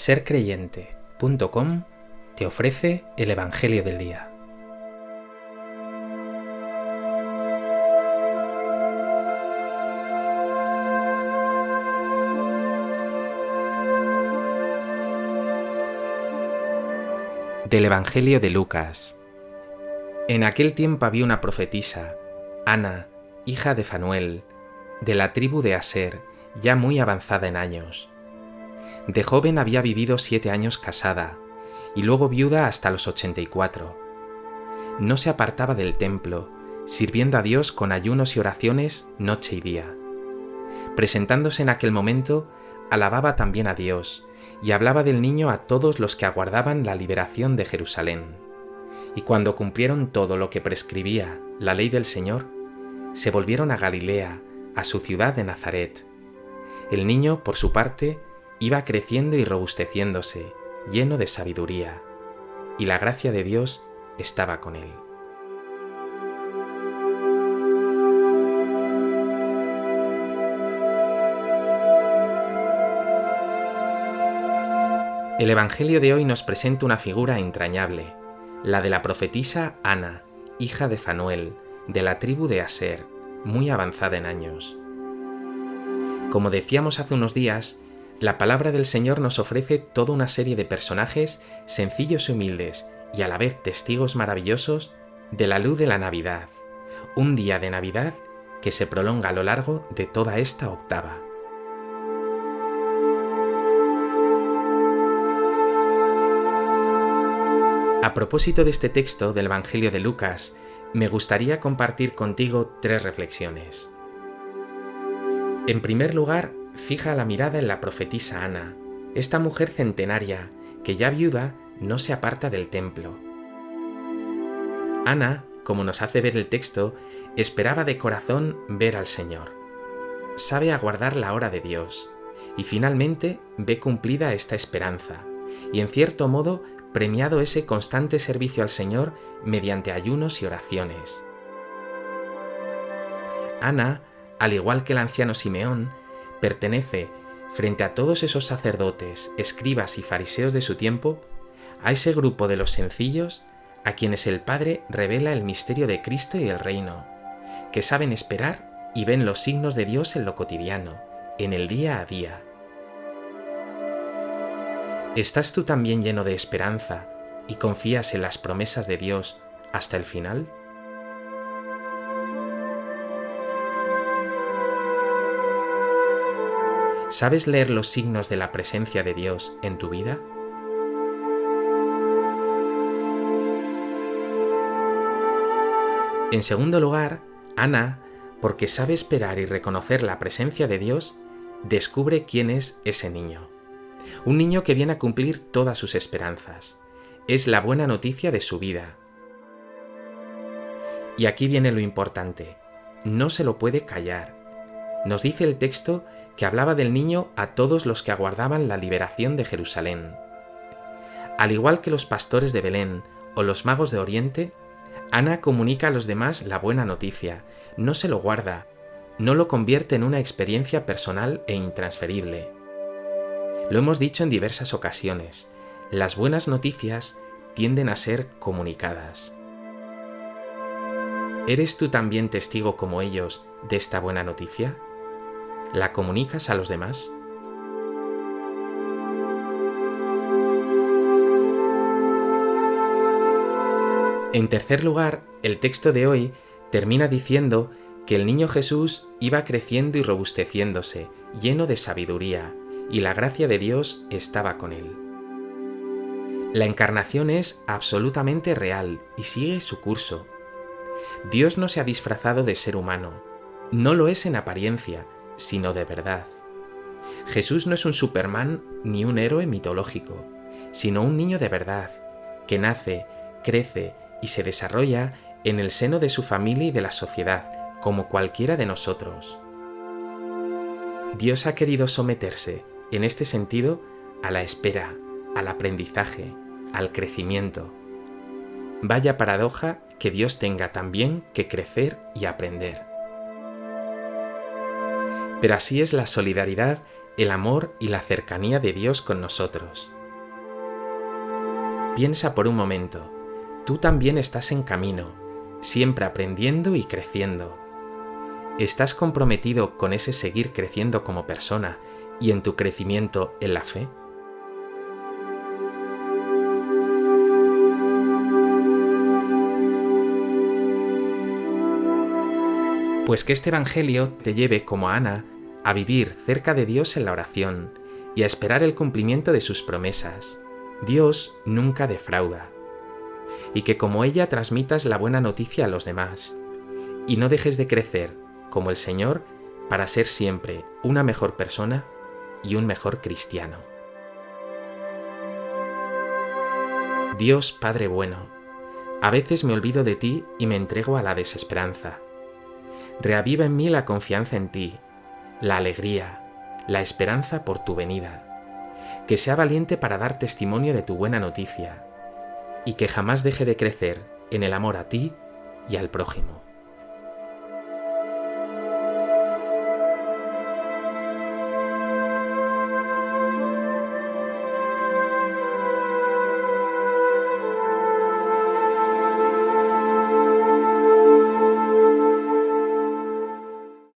sercreyente.com te ofrece el Evangelio del Día. Del Evangelio de Lucas. En aquel tiempo había una profetisa, Ana, hija de Fanuel, de la tribu de Aser, ya muy avanzada en años. De joven había vivido siete años casada y luego viuda hasta los 84. No se apartaba del templo, sirviendo a Dios con ayunos y oraciones noche y día. Presentándose en aquel momento, alababa también a Dios y hablaba del niño a todos los que aguardaban la liberación de Jerusalén. Y cuando cumplieron todo lo que prescribía la ley del Señor, se volvieron a Galilea, a su ciudad de Nazaret. El niño, por su parte, iba creciendo y robusteciéndose, lleno de sabiduría, y la gracia de Dios estaba con él. El Evangelio de hoy nos presenta una figura entrañable, la de la profetisa Ana, hija de Fanuel, de la tribu de Aser, muy avanzada en años. Como decíamos hace unos días, la palabra del Señor nos ofrece toda una serie de personajes sencillos y humildes y a la vez testigos maravillosos de la luz de la Navidad, un día de Navidad que se prolonga a lo largo de toda esta octava. A propósito de este texto del Evangelio de Lucas, me gustaría compartir contigo tres reflexiones. En primer lugar, fija la mirada en la profetisa Ana, esta mujer centenaria que ya viuda no se aparta del templo. Ana, como nos hace ver el texto, esperaba de corazón ver al Señor. Sabe aguardar la hora de Dios y finalmente ve cumplida esta esperanza y en cierto modo premiado ese constante servicio al Señor mediante ayunos y oraciones. Ana, al igual que el anciano Simeón, pertenece, frente a todos esos sacerdotes, escribas y fariseos de su tiempo, a ese grupo de los sencillos a quienes el Padre revela el misterio de Cristo y el reino, que saben esperar y ven los signos de Dios en lo cotidiano, en el día a día. ¿Estás tú también lleno de esperanza y confías en las promesas de Dios hasta el final? ¿Sabes leer los signos de la presencia de Dios en tu vida? En segundo lugar, Ana, porque sabe esperar y reconocer la presencia de Dios, descubre quién es ese niño. Un niño que viene a cumplir todas sus esperanzas. Es la buena noticia de su vida. Y aquí viene lo importante. No se lo puede callar. Nos dice el texto que hablaba del niño a todos los que aguardaban la liberación de Jerusalén. Al igual que los pastores de Belén o los magos de Oriente, Ana comunica a los demás la buena noticia, no se lo guarda, no lo convierte en una experiencia personal e intransferible. Lo hemos dicho en diversas ocasiones, las buenas noticias tienden a ser comunicadas. ¿Eres tú también testigo como ellos de esta buena noticia? ¿La comunicas a los demás? En tercer lugar, el texto de hoy termina diciendo que el niño Jesús iba creciendo y robusteciéndose, lleno de sabiduría, y la gracia de Dios estaba con él. La encarnación es absolutamente real y sigue su curso. Dios no se ha disfrazado de ser humano, no lo es en apariencia, sino de verdad. Jesús no es un Superman ni un héroe mitológico, sino un niño de verdad, que nace, crece y se desarrolla en el seno de su familia y de la sociedad, como cualquiera de nosotros. Dios ha querido someterse en este sentido, a la espera, al aprendizaje, al crecimiento. Vaya paradoja que Dios tenga también que crecer y aprender. Pero así es la solidaridad el amor y la cercanía de Dios con nosotros. Piensa por un momento, tú también estás en camino, siempre aprendiendo y creciendo. ¿Estás comprometido con ese seguir creciendo como persona y en tu crecimiento en la fe? Pues que este Evangelio te lleve, como Ana, a vivir cerca de Dios en la oración y a esperar el cumplimiento de sus promesas. Dios nunca defrauda. Y que como ella transmitas la buena noticia a los demás. Y no dejes de crecer, como el Señor, para ser siempre una mejor persona y un mejor cristiano. Dios Padre bueno, a veces me olvido de ti y me entrego a la desesperanza reaviva en mí la confianza en ti, la alegría, la esperanza por tu venida. Que sea valiente para dar testimonio de tu buena noticia y que jamás deje de crecer en el amor a ti y al prójimo.